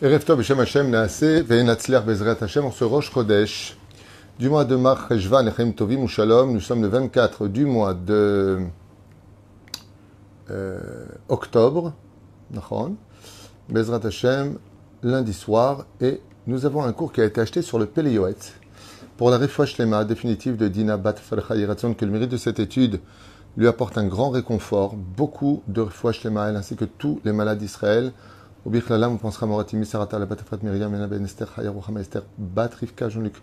Erev Hashem Hashem Naase Ve'enatzler Bezrat Hashem en ce Rosh Chodesh du mois de Mar Cheshvan Echem Tovim Shalom. Nous sommes le 24 du mois de euh, octobre, Bezrat Hashem, lundi soir, et nous avons un cours qui a été acheté sur le Péléoet pour la Refouach Lema définitive de Dina Bat Yiratzon, que le mérite de cette étude lui apporte un grand réconfort, beaucoup de Refouach Lema, ainsi que tous les malades d'Israël. ובכללם הוא פנסחה מורתי מסרתה לבת אפרת מרים, מנה בן אסתר, חיה רוחמה אסתר, בת רבקה ז'וניק,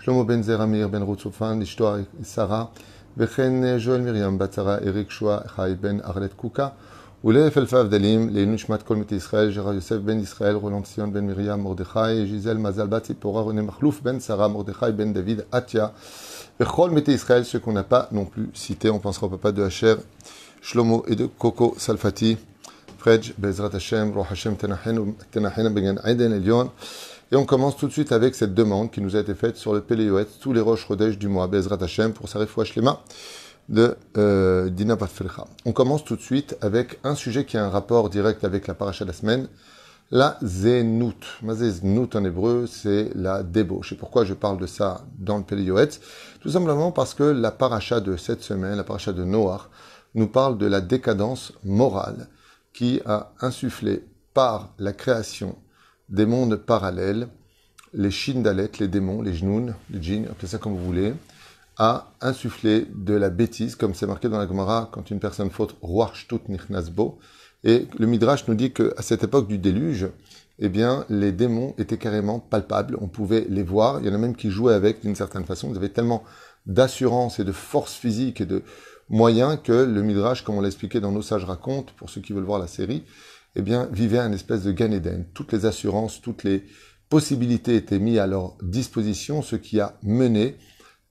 שלמה בן זרע מאיר בן רות צופן, אשתו שרה, וכן ז'ואל מרים, בת שרה, אריק שועה, חי בן ארלט קוקה, ולאלף אלפי הבדלים, לעילוי נשמת כל מתי ישראל, ג'רה יוסף בן ישראל, רולנד ציון בן מרים, מרדכי, ז'יזל מזל בת ציפורה, רונה מכלוף בן שרה, מרדכי בן דוד, עטיה, וכל מתי ישראל, ce qu'on n'a pas non plus cité, on pensera au papa de Hacher, Shlomo et de Coco Salfati, Et on commence tout de suite avec cette demande qui nous a été faite sur le Péléoët, tous les roches Rodèche du mois, Bezrat Hashem, pour sa refouach lema de euh, Dina Batfelcha. On commence tout de suite avec un sujet qui a un rapport direct avec la paracha de la semaine, la Zenout. Ma Zenout en hébreu, c'est la débauche. Et pourquoi je parle de ça dans le Péléoët Tout simplement parce que la paracha de cette semaine, la paracha de Noach, nous parle de la décadence morale qui a insufflé par la création des mondes parallèles, les Shindalet, les démons, les Jnoun, les djinns, appelez ça comme vous voulez, a insufflé de la bêtise, comme c'est marqué dans la Gemara, quand une personne faute, tout nichnasbo. Et le Midrash nous dit qu'à cette époque du déluge, eh bien, les démons étaient carrément palpables, on pouvait les voir, il y en a même qui jouaient avec d'une certaine façon, ils avaient tellement d'assurance et de force physique et de, moyen que le Midrash, comme on l'a expliqué dans Nos Sages Racontes, pour ceux qui veulent voir la série, eh bien, vivait un espèce de Gan Eden. Toutes les assurances, toutes les possibilités étaient mises à leur disposition, ce qui a mené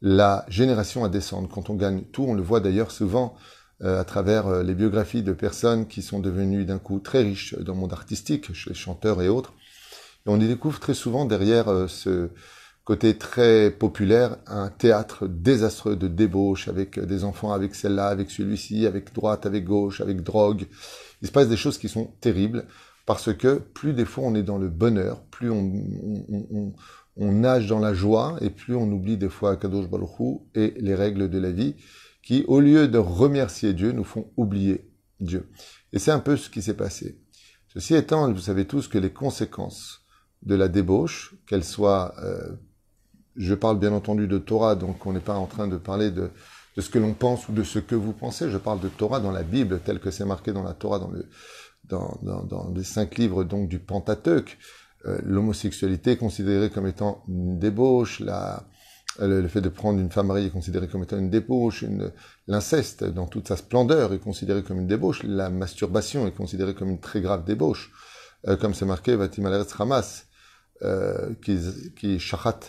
la génération à descendre. Quand on gagne tout, on le voit d'ailleurs souvent euh, à travers euh, les biographies de personnes qui sont devenues d'un coup très riches dans le monde artistique, chez les chanteurs et autres. Et on y découvre très souvent derrière euh, ce, côté très populaire, un théâtre désastreux de débauche avec des enfants avec celle-là, avec celui-ci, avec droite, avec gauche, avec drogue. Il se passe des choses qui sont terribles parce que plus des fois on est dans le bonheur, plus on, nage dans la joie et plus on oublie des fois Kadosh Baruch et les règles de la vie qui, au lieu de remercier Dieu, nous font oublier Dieu. Et c'est un peu ce qui s'est passé. Ceci étant, vous savez tous que les conséquences de la débauche, qu'elle soit euh, je parle bien entendu de Torah, donc on n'est pas en train de parler de, de ce que l'on pense ou de ce que vous pensez. Je parle de Torah dans la Bible, tel que c'est marqué dans la Torah, dans, le, dans, dans, dans les cinq livres donc du Pentateuque. Euh, L'homosexualité est considérée comme étant une débauche, la, le, fait de prendre une femme mariée est considéré comme étant une débauche, l'inceste dans toute sa splendeur est considéré comme une débauche, la masturbation est considérée comme une très grave débauche, euh, comme c'est marqué Vatim Hamas, euh, qui, qui shachat,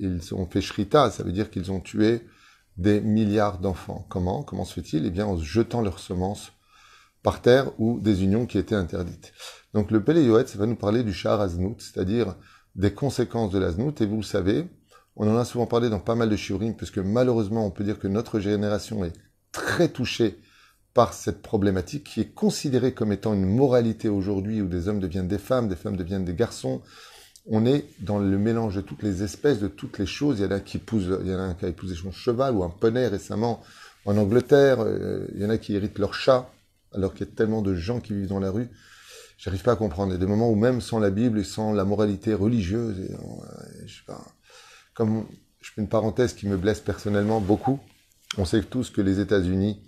ils ont fait shrita, ça veut dire qu'ils ont tué des milliards d'enfants. Comment Comment se fait-il? Eh bien, en jetant leurs semences par terre ou des unions qui étaient interdites. Donc le Péléoët, va nous parler du char aznout, c'est-à-dire des conséquences de l'aznout. Et vous le savez, on en a souvent parlé dans pas mal de shiurim, puisque malheureusement, on peut dire que notre génération est très touchée par cette problématique qui est considérée comme étant une moralité aujourd'hui où des hommes deviennent des femmes, des femmes deviennent des garçons, on est dans le mélange de toutes les espèces, de toutes les choses. Il y en a qui épousent, il y en a qui a épousé son cheval ou un poney récemment en Angleterre. Euh, il y en a qui héritent leur chat, alors qu'il y a tellement de gens qui vivent dans la rue. J'arrive pas à comprendre. Il y a des moments où même sans la Bible et sans la moralité religieuse, euh, sais pas, comme je fais une parenthèse qui me blesse personnellement beaucoup. On sait tous que les États-Unis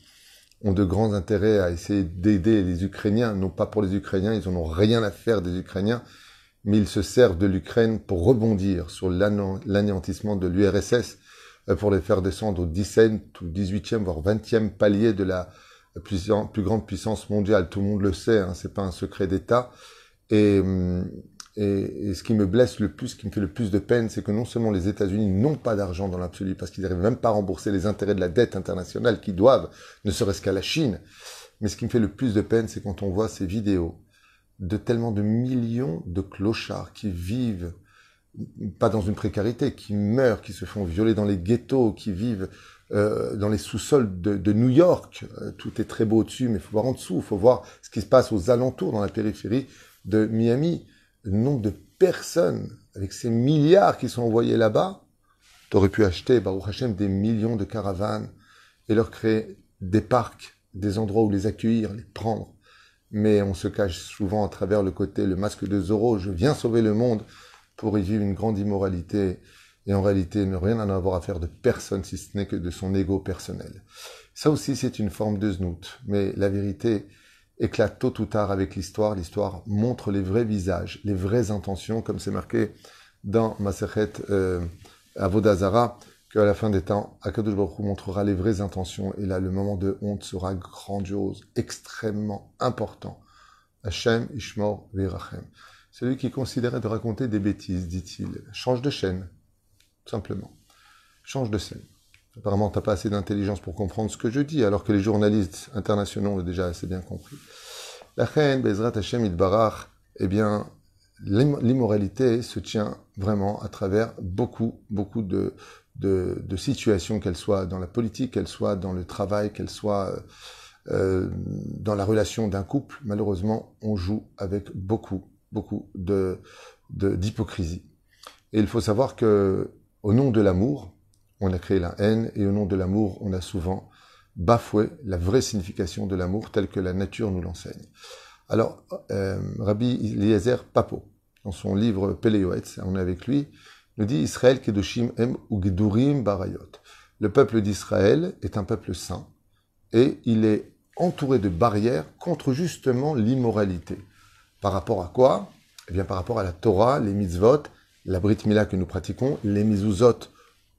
ont de grands intérêts à essayer d'aider les Ukrainiens, non pas pour les Ukrainiens, ils n'en ont rien à faire des Ukrainiens, mais ils se servent de l'Ukraine pour rebondir sur l'anéantissement de l'URSS, euh, pour les faire descendre au 17 ou 18e, voire 20e palier de la plus, grande puissance mondiale. Tout le monde le sait, hein, c'est pas un secret d'État. Et, hum, et, et, ce qui me blesse le plus, ce qui me fait le plus de peine, c'est que non seulement les États-Unis n'ont pas d'argent dans l'absolu, parce qu'ils n'arrivent même pas à rembourser les intérêts de la dette internationale qu'ils doivent, ne serait-ce qu'à la Chine, mais ce qui me fait le plus de peine, c'est quand on voit ces vidéos de tellement de millions de clochards qui vivent pas dans une précarité, qui meurent, qui se font violer dans les ghettos, qui vivent euh, dans les sous-sols de, New York. Euh, tout est très beau au-dessus, mais il faut voir en dessous, il faut voir ce qui se passe aux alentours, dans la périphérie de Miami. le nombre de personnes, avec ces milliards qui sont envoyés là-bas, tu aurais pu acheter, Baruch Hashem, des millions de caravanes et leur créer des parcs, des endroits où les accueillir, les prendre. Mais on se cache souvent à travers le côté, le masque de Zorro, je viens sauver le monde pour y vivre une grande immoralité et en réalité ne rien en avoir à faire de personne si ce n'est que de son ego personnel. Ça aussi c'est une forme de znout, mais la vérité éclate tôt ou tard avec l'histoire. L'histoire montre les vrais visages, les vraies intentions, comme c'est marqué dans Masechet euh, Avodazara, qu'à la fin des temps, Akadosh Baruch montrera les vraies intentions, et là le moment de honte sera grandiose, extrêmement important. Hashem Ishmor Virachem. Celui qui considérait de raconter des bêtises, dit-il, change de chaîne, simplement. Change de scène. Apparemment, tu n'as pas assez d'intelligence pour comprendre ce que je dis, alors que les journalistes internationaux l'ont déjà assez bien compris. La reine, Bezrat Hashem Idbarach, eh bien, l'immoralité se tient vraiment à travers beaucoup, beaucoup de, de, de situations, qu'elles soient dans la politique, qu'elles soient dans le travail, qu'elles soient euh, dans la relation d'un couple. Malheureusement, on joue avec beaucoup, beaucoup de d'hypocrisie. Et il faut savoir que, au nom de l'amour, on a créé la haine, et au nom de l'amour, on a souvent bafoué la vraie signification de l'amour telle que la nature nous l'enseigne. Alors, euh, Rabbi Eliezer Papo, dans son livre Péléoetz, on est avec lui, nous dit Israël Kedoshim Em Ugdurim Barayot. Le peuple d'Israël est un peuple saint et il est entouré de barrières contre justement l'immoralité. Par rapport à quoi? Eh bien, par rapport à la Torah, les mitzvot, la Brit Mila que nous pratiquons, les mizuzot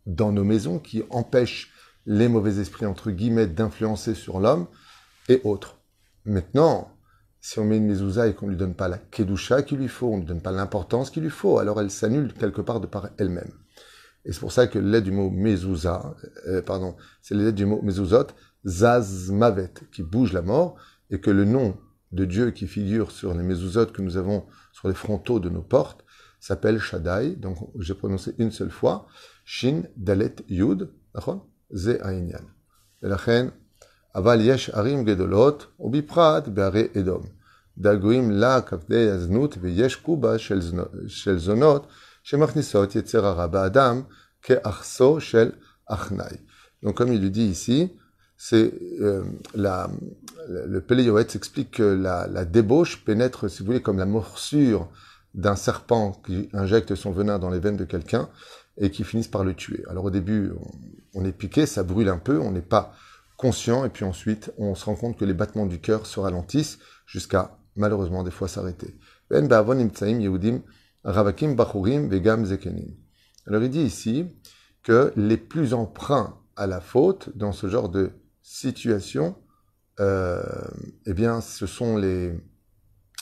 dans nos maisons qui empêchent les mauvais esprits, entre guillemets, d'influencer sur l'homme et autres. Maintenant, si on met une mezouza et qu'on ne lui donne pas la kedusha qu'il lui faut, on ne lui donne pas l'importance qu'il lui faut, alors elle s'annule quelque part de par elle-même. Et c'est pour ça que l'aide du mot mezouza, euh, pardon, c'est l'aide du mot mezouzot, zazmavet, qui bouge la mort, et que le nom de Dieu qui figure sur les mezouzot que nous avons sur les frontaux de nos portes s'appelle Shaddai, donc j'ai prononcé une seule fois, Shin Dalet Yud, Ze Ainyan. אבל יש ערים גדולות, ובפרט בערי אדום. דאגויים לה כבדי הזנות, ויש קובה של, של זונות שמכניסות יצר הרע באדם כאחסו של אחנאי. Donc comme il le dit ici, c'est euh, la, le Péléoët explique que la, la débauche pénètre, si vous voulez, comme la morsure d'un serpent qui injecte son venin dans les veines de quelqu'un, et qui finissent par le tuer. Alors au début, on, est piqué, ça brûle un peu, on n'est pas conscient, et puis ensuite, on se rend compte que les battements du cœur se ralentissent jusqu'à, malheureusement, des fois s'arrêter. Ben Alors il dit ici que les plus emprunts à la faute dans ce genre de situation, euh, eh bien, ce sont les,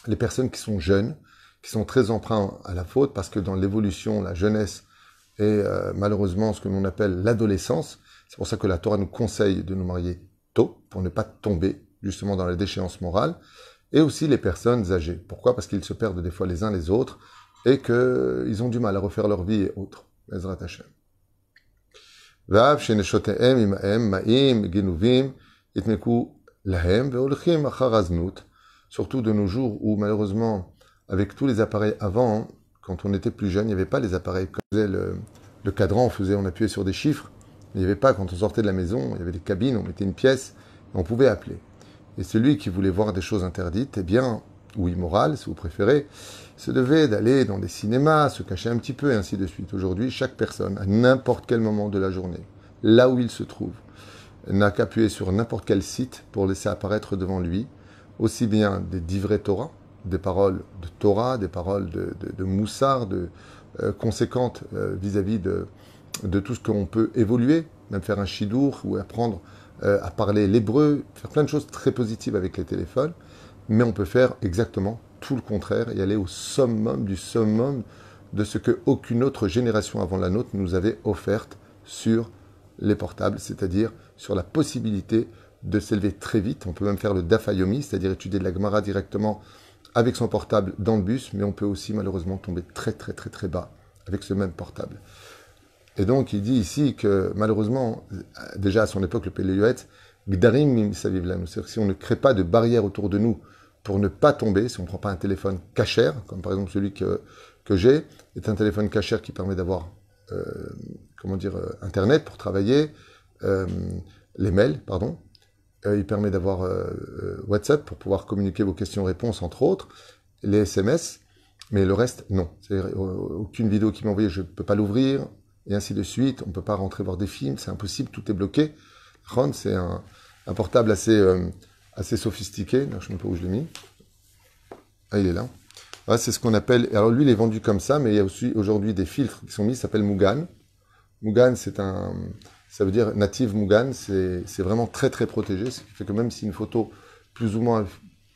les personnes qui sont jeunes, qui sont très emprunts à la faute, parce que dans l'évolution, la jeunesse et euh, malheureusement ce que l'on appelle l'adolescence. C'est pour ça que la Torah nous conseille de nous marier tôt, pour ne pas tomber justement dans la déchéance morale, et aussi les personnes âgées. Pourquoi? Parce qu'ils se perdent des fois les uns les autres, et qu'ils ont du mal à refaire leur vie et autres. Surtout de nos jours où malheureusement, avec tous les appareils avant, quand on était plus jeune, il n'y avait pas les appareils. On faisait le, cadran, on, faisait, on appuyait sur des chiffres. Il n'y avait pas, quand on sortait de la maison, il y avait des cabines, on mettait une pièce, on pouvait appeler. Et celui qui voulait voir des choses interdites, eh bien, ou immorales, si vous préférez, se devait d'aller dans des cinémas, se cacher un petit peu, et ainsi de suite. Aujourd'hui, chaque personne, à n'importe quel moment de la journée, là où il se trouve, n'a qu'à appuyer sur n'importe quel site pour laisser apparaître devant lui aussi bien des divrei Torah, des paroles de Torah, des paroles de, de, Moussard, euh, conséquentes euh, vis-à-vis de, de tout ce qu'on peut évoluer, même faire un chidour ou apprendre euh, à parler l'hébreu, faire plein de choses très positives avec les téléphones, mais on peut faire exactement tout le contraire et aller au summum du summum de ce que aucune autre génération avant la nôtre nous avait offert sur les portables, c'est-à-dire sur la possibilité de s'élever très vite. On peut même faire le dafayomi, c'est-à-dire étudier de la Gemara directement avec son portable dans le bus, mais on peut aussi malheureusement tomber très très très très bas avec ce même portable. Et donc il dit ici que malheureusement, déjà à son époque, le Péléuet, Gdarim c'est-à-dire si on ne crée pas de barrière autour de nous pour ne pas tomber, si on ne prend pas un téléphone cachère, comme par exemple celui que, que j'ai, est un téléphone cachère qui permet d'avoir, euh, comment dire, euh, Internet pour travailler, euh, les mails, pardon. Il permet d'avoir WhatsApp pour pouvoir communiquer vos questions-réponses, entre autres, les SMS, mais le reste, non. C'est-à-dire, aucune vidéo qui envoyée, je ne peux pas l'ouvrir, et ainsi de suite. On ne peut pas rentrer voir des films, c'est impossible, tout est bloqué. Ron, c'est un, portable assez, euh, assez sophistiqué. je ne sais pas où je l'ai mis. Ah, il est là. Ah, c'est ce qu'on appelle. Alors, lui, il est vendu comme ça, mais il y a aussi aujourd'hui des filtres qui sont mis, ça s'appelle Mugan. Mugan, c'est un. Ça veut dire native Mugan, c'est vraiment très très protégé, ce qui fait que même si une photo plus ou moins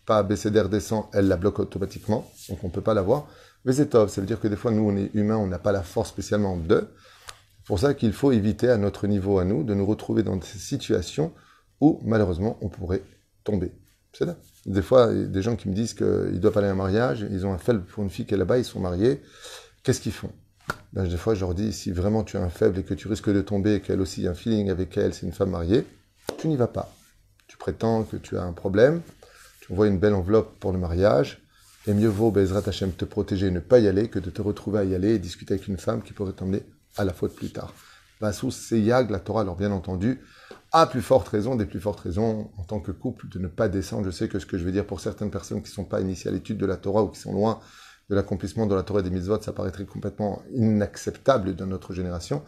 pas abécédaire descend, elle la bloque automatiquement, donc on ne peut pas la voir. Mais c'est top, ça veut dire que des fois, nous, on est humains, on n'a pas la force spécialement de. C'est pour ça qu'il faut éviter à notre niveau à nous de nous retrouver dans des situations où malheureusement on pourrait tomber. C'est là. Des fois, il y a des gens qui me disent qu'ils doivent aller à un mariage, ils ont un faible pour une fille qui est là-bas, ils sont mariés. Qu'est-ce qu'ils font? Ben, Des fois, je leur dis si vraiment tu as un faible et que tu risques de tomber et qu'elle aussi a un feeling avec elle, c'est une femme mariée, tu n'y vas pas. Tu prétends que tu as un problème, tu envoies une belle enveloppe pour le mariage, et mieux vaut, Bezrat Hashem, te protéger et ne pas y aller que de te retrouver à y aller et discuter avec une femme qui pourrait t'emmener à la faute plus tard. Basous, c'est Yag, la Torah, alors bien entendu, à plus forte raison, des plus fortes raisons, en tant que couple, de ne pas descendre. Je sais que ce que je vais dire pour certaines personnes qui ne sont pas initiées à l'étude de la Torah ou qui sont loin de l'accomplissement de la Torah des mitzvot, ça paraîtrait complètement inacceptable dans notre génération,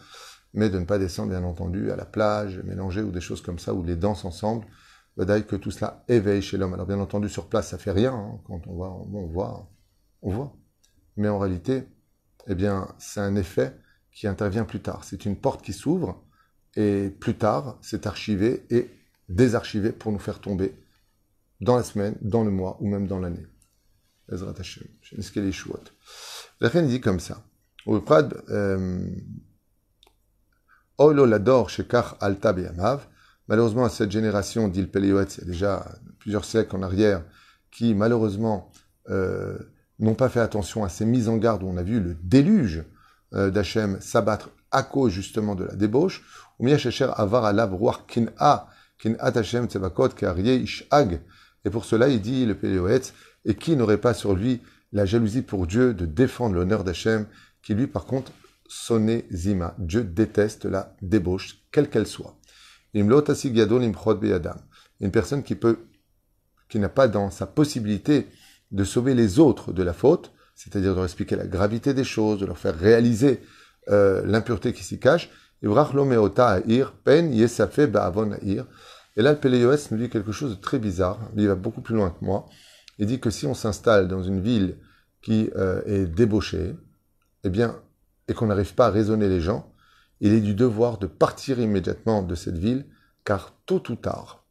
mais de ne pas descendre, bien entendu, à la plage, mélanger ou des choses comme ça, ou les danses ensemble, que tout cela éveille chez l'homme. Alors bien entendu, sur place, ça fait rien, hein. quand on voit, on voit, on voit. Mais en réalité, eh bien, c'est un effet qui intervient plus tard. C'est une porte qui s'ouvre et plus tard, c'est archivé et désarchivé pour nous faire tomber dans la semaine, dans le mois ou même dans l'année. Ezrat Hashem. La dit comme ça. Euh, malheureusement, à cette génération, dit le il y a déjà plusieurs siècles en arrière, qui malheureusement euh, n'ont pas fait attention à ces mises en garde où on a vu le déluge d'Hachem s'abattre à cause justement de la débauche. Et pour cela, il dit le Péléoët, et qui n'aurait pas sur lui la jalousie pour Dieu de défendre l'honneur d'Hachem, qui lui par contre sonnait Zima. Dieu déteste la débauche, quelle qu'elle soit. Une personne qui peut, qui n'a pas dans sa possibilité de sauver les autres de la faute, c'est-à-dire de leur expliquer la gravité des choses, de leur faire réaliser euh, l'impureté qui s'y cache. Et là, le Péléos nous dit quelque chose de très bizarre. Il va beaucoup plus loin que moi. Il dit que si on s'installe dans une ville qui euh, est débauchée, eh bien, et qu'on n'arrive pas à raisonner les gens, il est du devoir de partir immédiatement de cette ville, car tôt ou tard,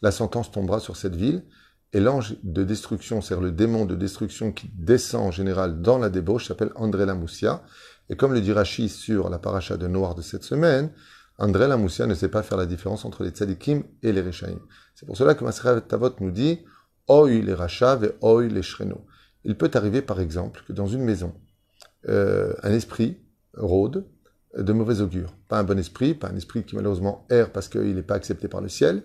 la sentence tombera sur cette ville, et l'ange de destruction, c'est-à-dire le démon de destruction qui descend en général dans la débauche, s'appelle André Lamoussia. Et comme le dit Rashi sur la paracha de Noir de cette semaine, André Lamoussia ne sait pas faire la différence entre les tzadikim et les rechaim. C'est pour cela que Maseret Tavot nous dit Oi les rachav et oi les shreno. Il peut arriver par exemple que dans une maison, euh, un esprit rôde de mauvais augure. Pas un bon esprit, pas un esprit qui malheureusement erre parce qu'il n'est pas accepté par le ciel,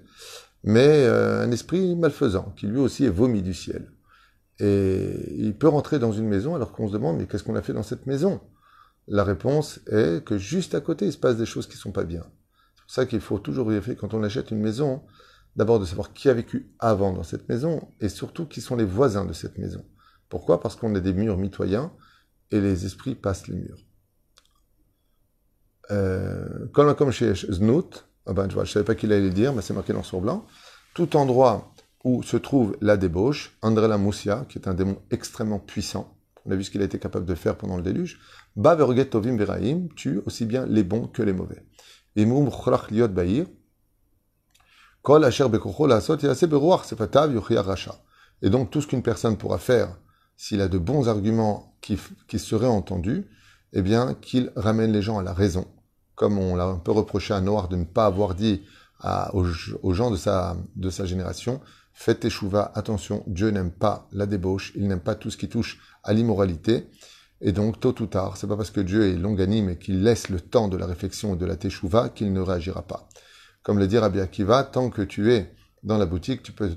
mais euh, un esprit malfaisant, qui lui aussi est vomi du ciel. Et il peut rentrer dans une maison alors qu'on se demande, mais qu'est-ce qu'on a fait dans cette maison? La réponse est que juste à côté, il se passe des choses qui ne sont pas bien. C'est pour ça qu'il faut toujours vérifier quand on achète une maison, d'abord de savoir qui a vécu avant dans cette maison, et surtout qui sont les voisins de cette maison. Pourquoi? Parce qu'on a des murs mitoyens, et les esprits passent les murs. Euh, ah ben, je ne savais pas qu'il allait le dire, mais c'est marqué dans sur blanc. Tout endroit où se trouve la débauche, André la Moussia, qui est un démon extrêmement puissant, on a vu ce qu'il a été capable de faire pendant le déluge, Ba Tovim Veraim tue aussi bien les bons que les mauvais. Imum Liot Kol Asher. Et donc tout ce qu'une personne pourra faire, s'il a de bons arguments qui seraient entendus, eh bien qu'il ramène les gens à la raison comme on l'a un peu reproché à Noir de ne pas avoir dit aux, gens de sa, de sa génération, faites échouva, attention, Dieu n'aime pas la débauche, il n'aime pas tout ce qui touche à l'immoralité. Et donc, tôt ou tard, c'est pas parce que Dieu est longanime et qu'il laisse le temps de la réflexion et de la teshuva qu'il ne réagira pas. Comme le dit Rabbi Akiva, tant que tu es dans la boutique, tu peux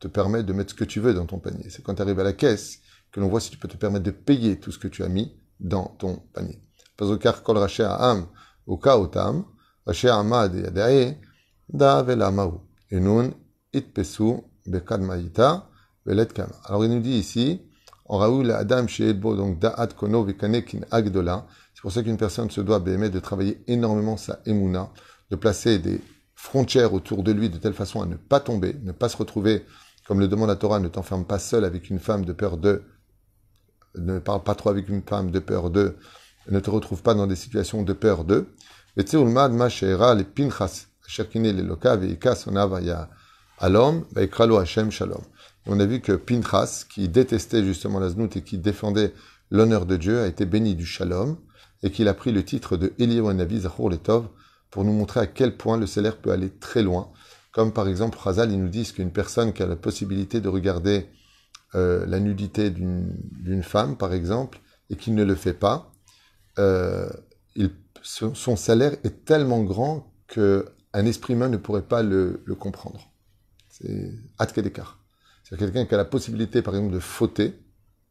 te permet de mettre ce que tu veux dans ton panier. C'est quand tu arrives à la caisse que l'on voit si tu peux te permettre de payer tout ce que tu as mis dans ton panier. Pazokar kol Alors il nous dit ici, en Adam chez donc da'at kono vekanekin agdola. C'est pour ça qu'une personne se doit de travailler énormément sa emuna, de placer des frontières autour de lui de telle façon à ne pas tomber, ne pas se retrouver, comme le demande la Torah, ne t'enferme pas seul avec une femme de peur de, ne parle pas trop avec une femme de peur de, ne te retrouve pas dans des situations de peur de. Et les pinchas, les loka, alom, Hashem shalom. On a vu que Pinchas, qui détestait justement la znout et qui défendait l'honneur de Dieu, a été béni du shalom et qu'il a pris le titre de Eliyahu Navi Zachor Letov pour nous montrer à quel point le salaire peut aller très loin. Comme par exemple, Razal, ils nous disent qu'une personne qui a la possibilité de regarder euh, la nudité d'une femme, par exemple, et qui ne le fait pas, euh, son, salaire est tellement grand qu'un esprit humain ne pourrait pas le, comprendre. C'est d'écart. C'est quelqu'un qui a la possibilité, par exemple, de fauter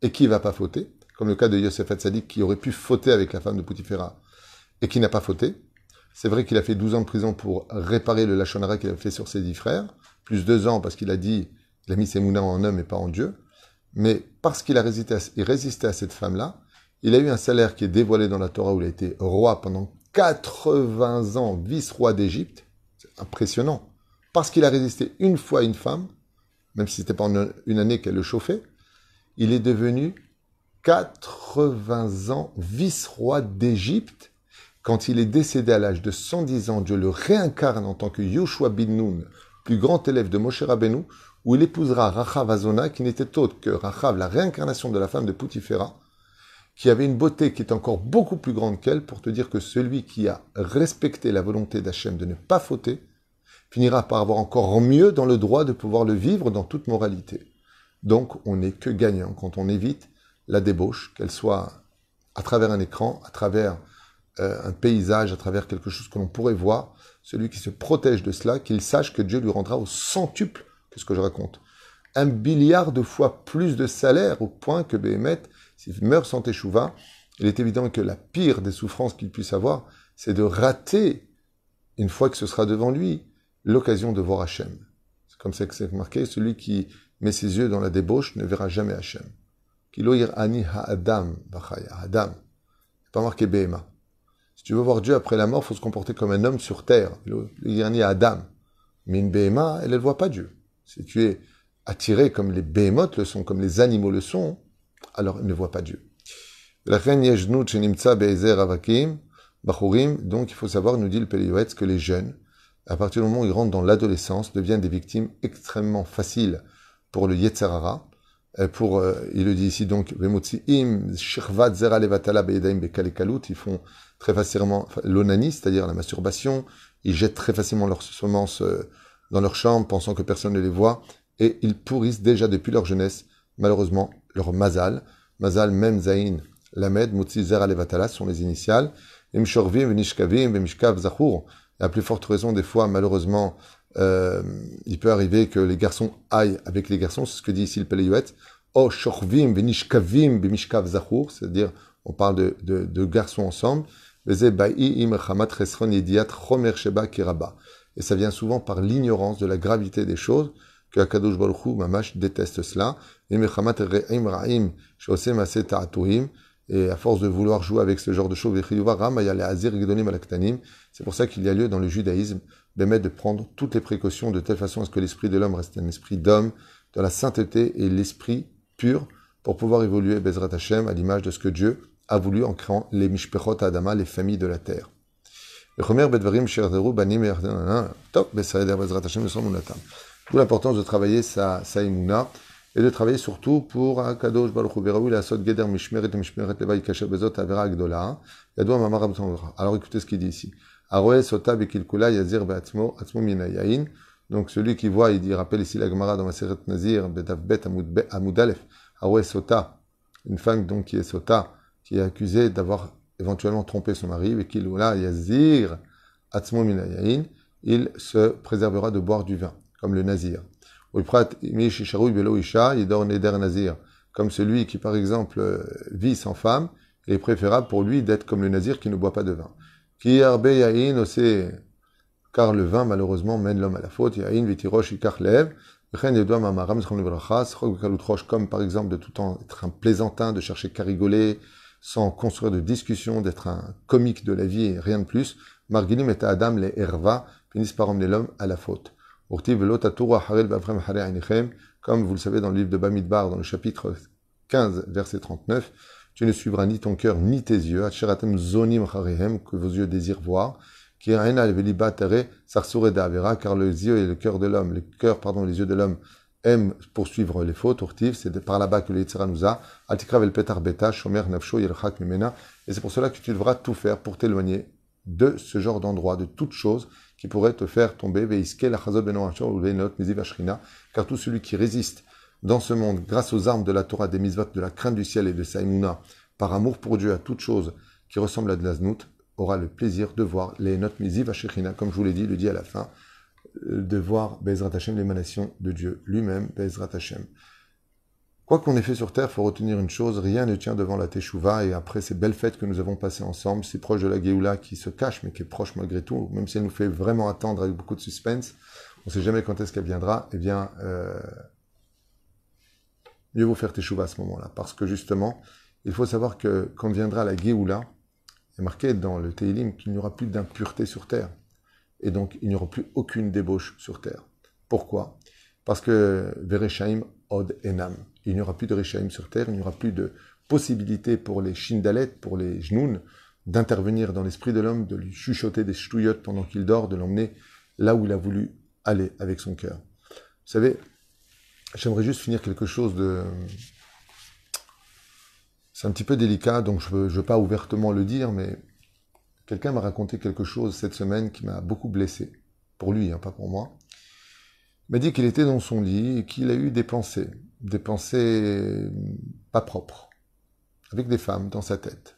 et qui ne va pas fauter, comme le cas de Yosef Hatzadik qui aurait pu fauter avec la femme de Poutifera et qui n'a pas fauté. C'est vrai qu'il a fait 12 ans de prison pour réparer le lachonara qu'il a fait sur ses dix frères, plus deux ans parce qu'il a dit, il a mis ses moulins en homme et pas en Dieu. Mais parce qu'il a résisté à cette femme-là, il a eu un salaire qui est dévoilé dans la Torah où il a été roi pendant 80 ans, vice-roi d'Égypte. C'est impressionnant. Parce qu'il a résisté une fois à une femme, même si c'était pendant une année qu'elle le chauffait, il est devenu 80 ans vice-roi d'Égypte quand il est décédé à l'âge de 110 ans, Dieu le réincarne en tant que Yoshua bin Nun, plus grand élève de Moshe Rabbeinu, où il épousera Rachav Azona, qui n'était autre que Rachav, la réincarnation de la femme de Poutifera, qui avait une beauté qui est encore beaucoup plus grande qu'elle, pour te dire que celui qui a respecté la volonté d'Hachem de ne pas fauter, finira par avoir encore mieux dans le droit de pouvoir le vivre dans toute moralité. Donc on n'est que gagnant quand on évite la débauche, qu'elle soit à travers un écran, à travers euh, un paysage, à travers quelque chose que l'on pourrait voir, celui qui se protège de cela, qu'il sache que Dieu lui rendra au centuple que ce que je raconte. Un milliard de fois plus de salaire au point que Béhémet, s'il meurt sans échouva, il est évident que la pire des souffrances qu'il puisse avoir, c'est de rater, une fois que ce sera devant lui, l'occasion de voir Hachem. C'est comme ça que c'est marqué, celui qui met ses yeux dans la débauche ne verra jamais Hachem. Kiloir ani ha-adam, Adam. pas marqué Béhéma. Si tu veux voir Dieu après la mort, il faut se comporter comme un homme sur terre. Le dernier Adam. Mais une Béhéma, elle ne voit pas Dieu. Si tu es attiré comme les béhémotes le sont, comme les animaux le sont, alors elle ne voit pas Dieu. Donc il faut savoir, nous dit le Péléoetz, que les jeunes, à partir du moment où ils rentrent dans l'adolescence, deviennent des victimes extrêmement faciles pour le Yetzerara, pour, euh, il le dit ici donc, ils font très facilement l'onanie, c'est-à-dire la masturbation. Ils jettent très facilement leurs semences euh, dans leur chambre, pensant que personne ne les voit, et ils pourrissent déjà depuis leur jeunesse, malheureusement, leur mazal. Mazal, Mem, Zain, Lamed, Mutzi, Zera, Levatala sont les initiales. Imshorvim, Zachur. À plus forte raison, des fois, malheureusement, euh, il peut arriver que les garçons aillent avec les garçons, c'est ce que dit ici le Peleyuet. Oh, Shorvim, Venishkavim, Vemishkav, Zachur, c'est-à-dire, on parle de, de, de garçons ensemble. Et ça vient souvent par l'ignorance de la gravité des choses que Akadosh Baruch Hu, Mamash, déteste cela. Et à force de vouloir jouer avec ce genre de choses, c'est pour ça qu'il y a lieu dans le judaïsme de prendre toutes les précautions de telle façon à ce que l'esprit de l'homme reste un esprit d'homme, de la sainteté et l'esprit pur, pour pouvoir évoluer Bezrat Hashem à l'image de ce que Dieu a voulu en créant les Mishpechot Adama, les familles de la terre. D'où l'importance de travailler sa, sa imuna et de travailler surtout pour Kadosh Baruch Hu la sot geder mishmeret mishmeret leva kasher bezot avera agdola yadua mamar Alors écoutez ce qu'il dit ici. Aroe sota bekilkula yazir beatzmo atzmo minayain. Donc celui qui voit, il dit, rappelle ici la Gemara dans ma Seret Nazir, Bedav Bet Amud Aleph, Aroe sota, une femme donc qui est sota, qui est accusé d'avoir éventuellement trompé son mari, qu'il yazir il se préservera de boire du vin, comme le nazir. Comme celui qui, par exemple, euh, vit sans femme, il est préférable pour lui d'être comme le nazir qui ne boit pas de vin. Car le vin, malheureusement, mène l'homme à la faute. Comme par exemple de tout temps être un plaisantin, de chercher qu'à rigoler, sans construire de discussion, d'être un comique de la vie et rien de plus. Marginim et Adam les Herva finissent par emmener l'homme à la faute. Comme vous le savez dans le livre de Bamidbar, dans le chapitre 15, verset 39, tu ne suivras ni ton cœur ni tes yeux, que vos yeux désirent voir, car les yeux et le cœur de l'homme, le cœur, pardon, les yeux de l'homme aiment poursuivre les fautes, c'est par là-bas que le Yitzhara nous a, et c'est pour cela que tu devras tout faire pour t'éloigner de ce genre d'endroit, de toute chose qui pourrait te faire tomber, car tout celui qui résiste dans ce monde, grâce aux armes de la Torah, des misvot, de la crainte du ciel et de Saïmouna, par amour pour Dieu à toute chose qui ressemble à de la znout, aura le plaisir de voir les notes Shechina, comme je vous l'ai dit, le dit à la fin, euh, de voir Bezrat Hashem, l'émanation de Dieu lui-même, Bezrat Hashem. Quoi qu'on ait fait sur terre, faut retenir une chose, rien ne tient devant la Teshuvah, et après ces belles fêtes que nous avons passées ensemble, si proche de la Géoula qui se cache, mais qui est proche malgré tout, même si elle nous fait vraiment attendre avec beaucoup de suspense, on ne sait jamais quand est-ce qu'elle viendra, eh bien, euh, mieux vaut faire Teshuvah à ce moment-là, parce que justement, il faut savoir que quand viendra la Géoula, il est marqué dans le Teilim qu'il n'y aura plus d'impureté sur terre. Et donc, il n'y aura plus aucune débauche sur terre. Pourquoi? Parce que Vereshaim Il n'y aura plus de Reshaim sur terre, il n'y aura plus de possibilité pour les Shindalet, pour les Jnoun, d'intervenir dans l'esprit de l'homme, de lui chuchoter des ch'touillottes pendant qu'il dort, de l'emmener là où il a voulu aller avec son cœur. Vous savez, j'aimerais juste finir quelque chose de, c'est un petit peu délicat, donc je ne veux, pas ouvertement le dire, mais quelqu'un m'a raconté quelque chose cette semaine qui m'a beaucoup blessé. Pour lui, hein, pas pour moi. Il m'a dit qu'il était dans son lit et qu'il a eu des pensées, des pensées pas propres, avec des femmes dans sa tête.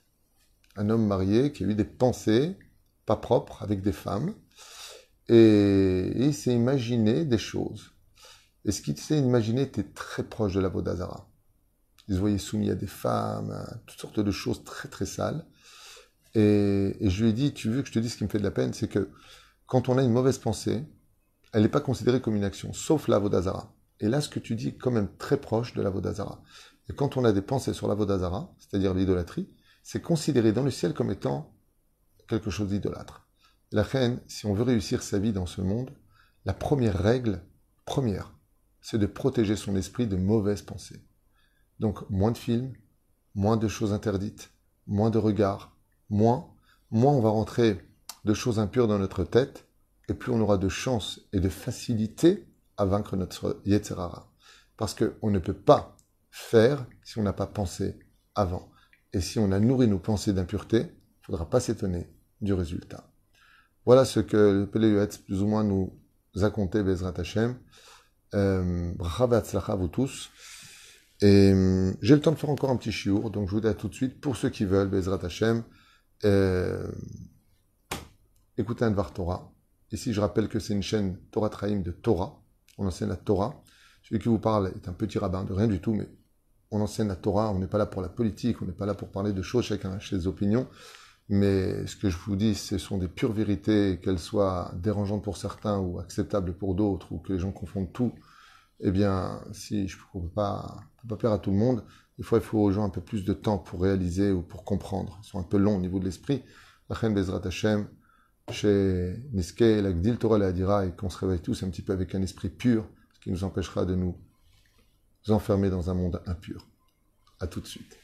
Un homme marié qui a eu des pensées pas propres avec des femmes, et, il s'est imaginé des choses. Et ce qu'il s'est imaginé était très proche de la Vodazara. Ils se voyaient soumis à des femmes, à toutes sortes de choses très très sales. Et, je lui ai dit, tu veux que je te dise ce qui me fait de la peine, c'est que quand on a une mauvaise pensée, elle n'est pas considérée comme une action, sauf la Vodazara. Et là, ce que tu dis est quand même très proche de la Vodazara. Et quand on a des pensées sur la Vodazara, c'est-à-dire l'idolâtrie, c'est considéré dans le ciel comme étant quelque chose d'idolâtre. La reine, si on veut réussir sa vie dans ce monde, la première règle, première, c'est de protéger son esprit de mauvaises pensées. Donc moins de films, moins de choses interdites, moins de regards, moins, moins on va rentrer de choses impures dans notre tête, et plus on aura de chance et de facilité à vaincre notre Yetzerara. Parce qu'on ne peut pas faire si on n'a pas pensé avant. Et si on a nourri nos pensées d'impureté, il ne faudra pas s'étonner du résultat. Voilà ce que le Péléuetz plus ou moins nous a conté, Bezrat Hashem. Euh, vous tous. Et hum, j'ai le temps de faire encore un petit chiour, donc je vous dis à tout de suite, pour ceux qui veulent, Bezrat Hashem, euh, écoutez un Dvar Torah. Ici, je rappelle que c'est une chaîne Torah Traim de Torah. On enseigne la Torah. Celui qui vous parle est un petit rabbin de rien du tout, mais on enseigne la Torah. On n'est pas là pour la politique, on n'est pas là pour parler de choses, chacun a ses opinions. Mais ce que je vous dis, ce sont des pures vérités, qu'elles soient dérangeantes pour certains ou acceptables pour d'autres, ou que les gens confondent tout eh bien, si je ne peux pas, pas plaire à tout le monde, des fois il faut aux gens un peu plus de temps pour réaliser ou pour comprendre. Ils sont un peu longs au niveau de l'esprit. La Bezrat Hashem, chez Niske, la Gdil Torah la Hadira, et qu'on se réveille tous un petit peu avec un esprit pur, ce qui nous empêchera de nous enfermer dans un monde impur. À tout de suite.